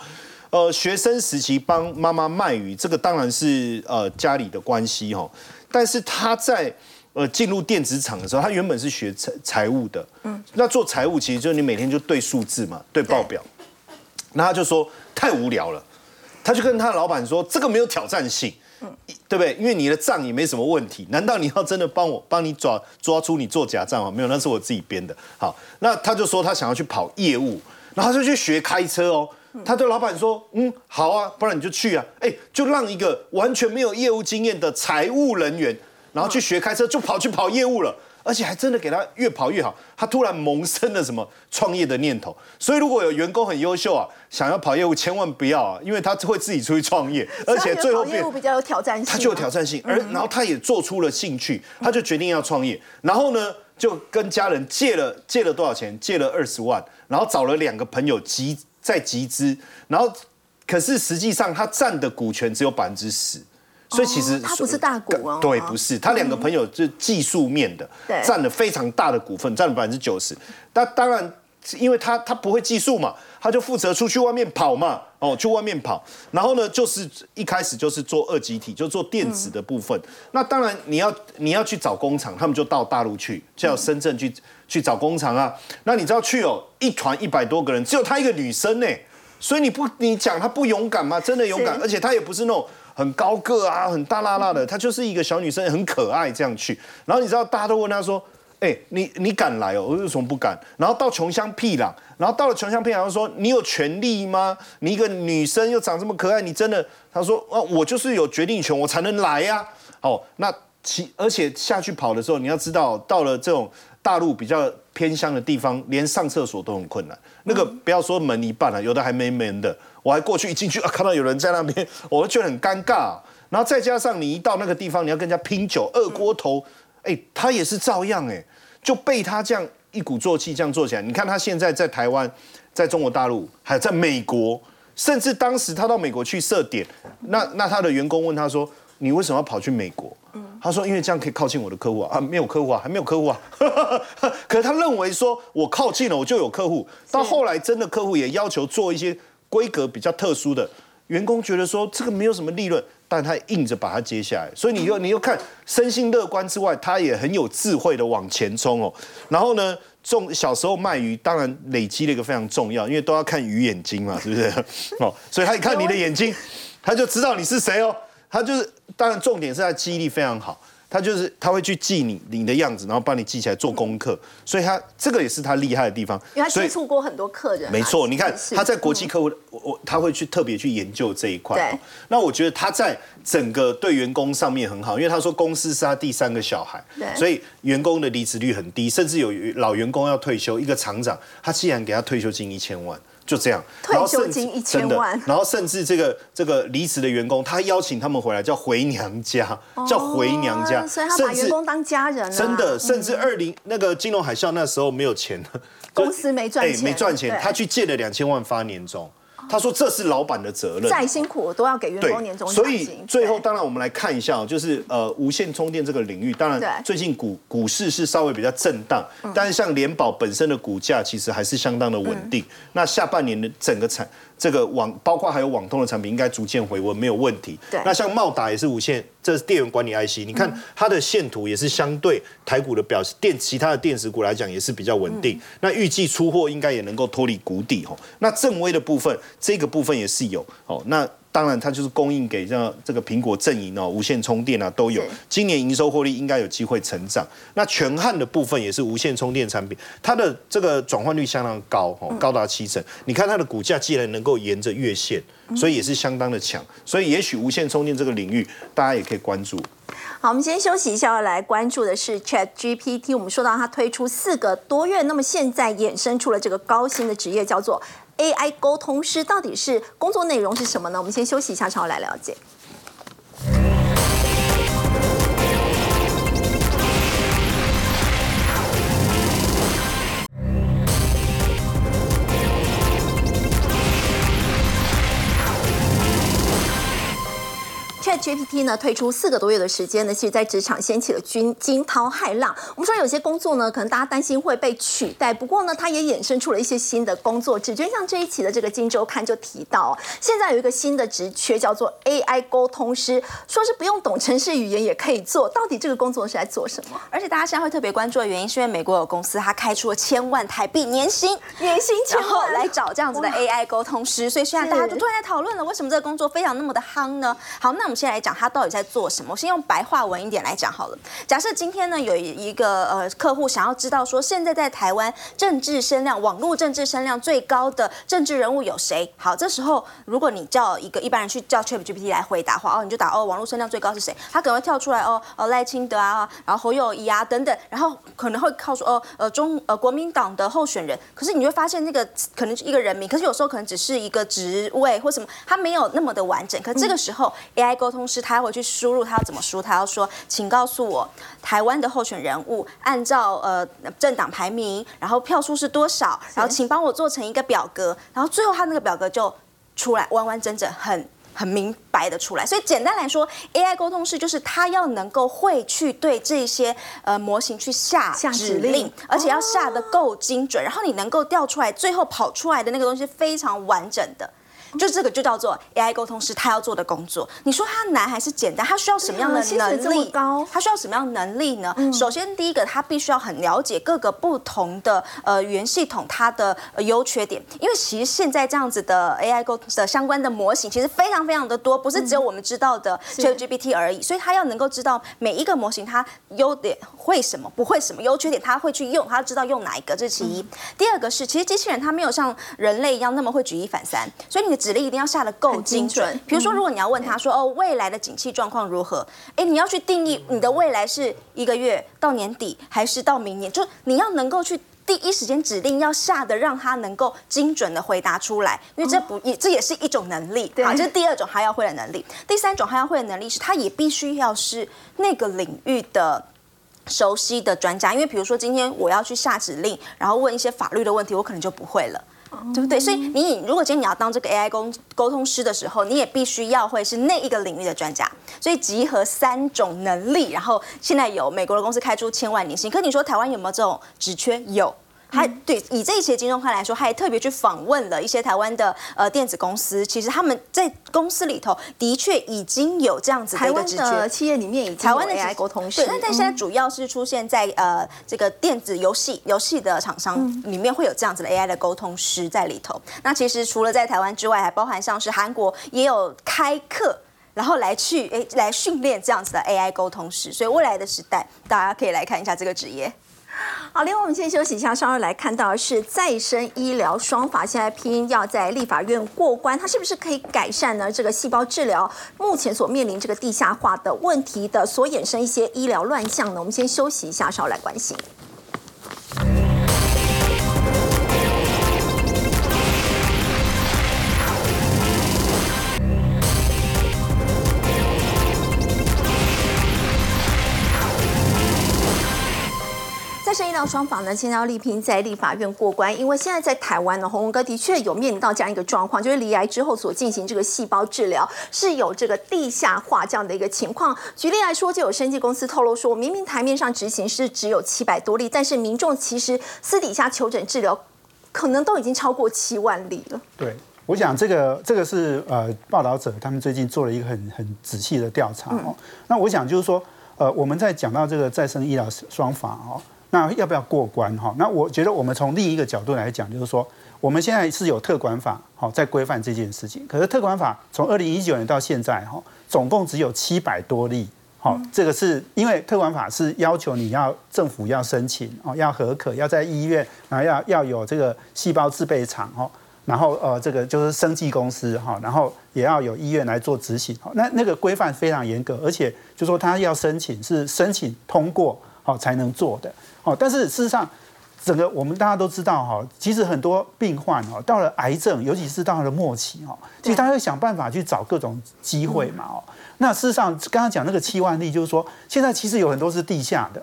呃，学生时期帮妈妈卖鱼，这个当然是呃家里的关系哈。但是他在呃进入电子厂的时候，他原本是学财财务的，嗯，那做财务其实就是你每天就对数字嘛，对报表。那他就说太无聊了，他就跟他的老板说这个没有挑战性，对不对？因为你的账也没什么问题，难道你要真的帮我帮你抓抓出你做假账吗？没有，那是我自己编的。好，那他就说他想要去跑业务，然后就去学开车哦。他对老板说：“嗯，好啊，不然你就去啊。”哎，就让一个完全没有业务经验的财务人员然后去学开车，就跑去跑业务了。而且还真的给他越跑越好，他突然萌生了什么创业的念头。所以如果有员工很优秀啊，想要跑业务，千万不要啊，因为他会自己出去创业，而且最后业务比较有挑战性，他就有挑战性。而然后他也做出了兴趣，他就决定要创业。然后呢，就跟家人借了借了多少钱？借了二十万，然后找了两个朋友集再集资，然后可是实际上他占的股权只有百分之十。所以其实他不是大股哦，对，不是他两个朋友是技术面的，占了非常大的股份，占了百分之九十。那当然，因为他他不会技术嘛，他就负责出去外面跑嘛，哦，去外面跑。然后呢，就是一开始就是做二级体，就做电子的部分。那当然你要你要去找工厂，他们就到大陆去，就要深圳去去找工厂啊。那你知道去哦，一团一百多个人，只有他一个女生呢，所以你不你讲他不勇敢吗？真的勇敢，而且他也不是那种。很高个啊，很大辣辣的，她就是一个小女生，很可爱这样去。然后你知道，大家都问她说：“哎，你你敢来哦？我为什么不敢？”然后到穷乡僻壤，然后到了穷乡僻壤，说：“你有权利吗？你一个女生又长这么可爱，你真的？”她说：“啊，我就是有决定权，我才能来呀。”好，那其而且下去跑的时候，你要知道，到了这种大陆比较偏乡的地方，连上厕所都很困难。那个不要说门一半了，有的还没门的。我还过去一进去啊，看到有人在那边，我就觉得很尴尬。然后再加上你一到那个地方，你要跟人家拼酒，二锅头，哎，他也是照样哎，就被他这样一鼓作气这样做起来。你看他现在在台湾，在中国大陆，还有在美国，甚至当时他到美国去设点，那那他的员工问他说：“你为什么要跑去美国？”他说：“因为这样可以靠近我的客户啊，啊，没有客户啊，还没有客户啊。可是他认为说我靠近了，我就有客户。到后来真的客户也要求做一些。”规格比较特殊的员工觉得说这个没有什么利润，但他硬着把它接下来，所以你又你又看身心乐观之外，他也很有智慧的往前冲哦。然后呢，种小时候卖鱼，当然累积了一个非常重要，因为都要看鱼眼睛嘛，是不是？哦，所以他一看你的眼睛，他就知道你是谁哦。他就是当然重点是他记忆力非常好。他就是他会去记你你的样子，然后帮你记起来做功课，所以他这个也是他厉害的地方。因为他接触过很多客人。没错，你看他在国际客户，我我他会去特别去研究这一块。对。那我觉得他在整个对员工上面很好，因为他说公司是他第三个小孩，所以员工的离职率很低，甚至有老员工要退休，一个厂长他既然给他退休金一千万。就这样，退休金一千万，然后甚至这个这个离职的员工，他邀请他们回来叫回娘家，叫回娘家，所以他把员工当家人。真的，甚至二零那个金融海啸那时候没有钱公司没赚钱，没赚钱，他去借了两千万发年终。他说：“这是老板的责任，再辛苦我都要给员工年终所以最后，当然我们来看一下，就是呃，无线充电这个领域，当然最近股股市是稍微比较震荡，但是像联保本身的股价其实还是相当的稳定。那下半年的整个产。”这个网包括还有网通的产品应该逐渐回温，没有问题。对，那像茂达也是无线，这是电源管理 IC，你看它的线图也是相对台股的表现，电其他的电子股来讲也是比较稳定。那预计出货应该也能够脱离谷底哦。那正威的部分，这个部分也是有哦。那当然，它就是供应给像这个苹果阵营哦，无线充电啊都有。今年营收获利应该有机会成长。那全汉的部分也是无线充电产品，它的这个转换率相当高哦，高达七成。你看它的股价既然能够沿着月线，所以也是相当的强。所以也许无线充电这个领域，大家也可以关注。好，我们先休息一下，要来关注的是 Chat GPT。我们说到它推出四个多月，那么现在衍生出了这个高薪的职业，叫做。AI 沟通师到底是工作内容是什么呢？我们先休息一下，稍后来了解。GPT 呢推出四个多月的时间呢，其实在职场掀起了惊惊涛骇浪。我们说有些工作呢，可能大家担心会被取代，不过呢，它也衍生出了一些新的工作职。就像这一期的这个《金周刊》就提到，现在有一个新的职缺叫做 AI 沟通师，说是不用懂城市语言也可以做。到底这个工作是在做什么？而且大家现在会特别关注的原因，是因为美国有公司它开出了千万台币年薪，年薪千万来找这样子的 AI 沟通师，所以现在大家就突然在讨论了，为什么这个工作非常那么的夯呢？好，那我们现在。来讲，他到底在做什么？我先用白话文一点来讲好了。假设今天呢有一个呃客户想要知道说，现在在台湾政治声量、网络政治声量最高的政治人物有谁？好，这时候如果你叫一个一般人去叫 ChatGPT 来回答话，哦，你就打哦，网络声量最高是谁？他可能会跳出来哦，哦赖清德啊，然后侯友谊啊等等，然后可能会靠说哦呃中呃国民党的候选人。可是你会发现那个可能是一个人名，可是有时候可能只是一个职位或什么，他没有那么的完整。可这个时候 AI 沟通师他会去输入，他要怎么输？他要说，请告诉我台湾的候选人物按照呃政党排名，然后票数是多少，然后请帮我做成一个表格，然后最后他那个表格就出来完完整整很。很明白的出来，所以简单来说，AI 沟通师就是他要能够会去对这些呃模型去下指令，而且要下的够精准，然后你能够调出来，最后跑出来的那个东西非常完整的。就这个就叫做 AI 沟通师他要做的工作。你说他难还是简单？他需要什么样的能力？高？他需要什么样的能力呢？首先，第一个，他必须要很了解各个不同的呃语言系统它的优缺点。因为其实现在这样子的 AI 沟的相关的模型其实非常非常的多，不是只有我们知道的 ChatGPT 而已。所以他要能够知道每一个模型它优点会什么，不会什么优缺点，他会去用，他知道用哪一个，这是其一。第二个是，其实机器人它没有像人类一样那么会举一反三，所以你的指令一定要下的够精准。比如说，如果你要问他说：“哦，未来的景气状况如何？”哎，你要去定义你的未来是一个月到年底，还是到明年？就你要能够去第一时间指令要下的，让他能够精准的回答出来。因为这不也这也是一种能力。好，这是第二种他要会的能力。第三种他要会的能力是，他也必须要是那个领域的熟悉的专家。因为比如说，今天我要去下指令，然后问一些法律的问题，我可能就不会了。对不对？所以你如果今天你要当这个 AI 沟沟通师的时候，你也必须要会是那一个领域的专家。所以集合三种能力，然后现在有美国的公司开出千万年薪。可你说台湾有没有这种职缺？有。还对以这些金融块来说，他还特别去访问了一些台湾的呃电子公司。其实他们在公司里头的确已经有这样子的一个职缺，企业里面已经台湾的 AI 沟通师。对，但现在主要是出现在呃这个电子游戏游戏的厂商里面会有这样子的 AI 的沟通师在里头。那其实除了在台湾之外，还包含像是韩国也有开课，然后来去诶来训练这样子的 AI 沟通师。所以未来的时代，大家可以来看一下这个职业。好，另外我们先休息一下，稍后来看到是再生医疗双法现在拼要在立法院过关，它是不是可以改善呢？这个细胞治疗目前所面临这个地下化的问题的所衍生一些医疗乱象呢？我们先休息一下，稍后来关心。再生医疗双法呢，现在要力拼在立法院过关，因为现在在台湾呢，红文哥的确有面临到这样一个状况，就是离癌之后所进行这个细胞治疗是有这个地下化这样的一个情况。举例来说，就有生技公司透露说，明明台面上执行是只有七百多例，但是民众其实私底下求诊治疗可能都已经超过七万例了。对，我想这个这个是呃报道者他们最近做了一个很很仔细的调查哦。那我想就是说，呃，我们在讲到这个再生医疗双法哦。那要不要过关哈？那我觉得我们从另一个角度来讲，就是说我们现在是有特管法好在规范这件事情。可是特管法从二零一九年到现在哈，总共只有七百多例。好，这个是因为特管法是要求你要政府要申请哦，要合可，要在医院，然后要要有这个细胞制备厂哦，然后呃这个就是生技公司哈，然后也要有医院来做执行。那那个规范非常严格，而且就说他要申请是申请通过好才能做的。哦，但是事实上，整个我们大家都知道哈，其实很多病患哈，到了癌症，尤其是到了末期哈，其实他会想办法去找各种机会嘛哦。那事实上，刚刚讲那个七万例，就是说现在其实有很多是地下的，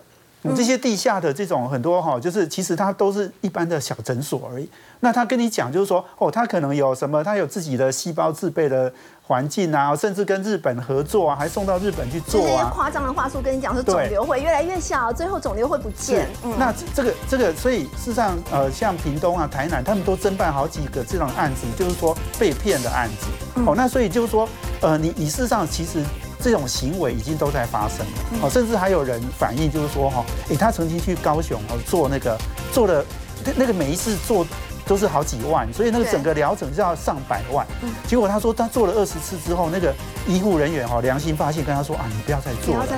这些地下的这种很多哈，就是其实它都是一般的小诊所而已。那他跟你讲，就是说哦，他可能有什么，他有自己的细胞自备的。环境啊，甚至跟日本合作啊，还送到日本去做啊。夸张的话术跟你讲，说肿瘤会越来越小，最后肿瘤会不见。那这个这个，所以事实上，呃，像屏东啊、台南，他们都侦办好几个这种案子，就是说被骗的案子。哦，那所以就是说，呃，你你事实上其实这种行为已经都在发生了。哦，甚至还有人反映，就是说哈，哎，他曾经去高雄哦做那个做了那个每一次做。都是好几万，所以那个整个疗程就要上百万。结果他说他做了二十次之后，那个医护人员哈良心发现跟他说啊，你不要再做了啦，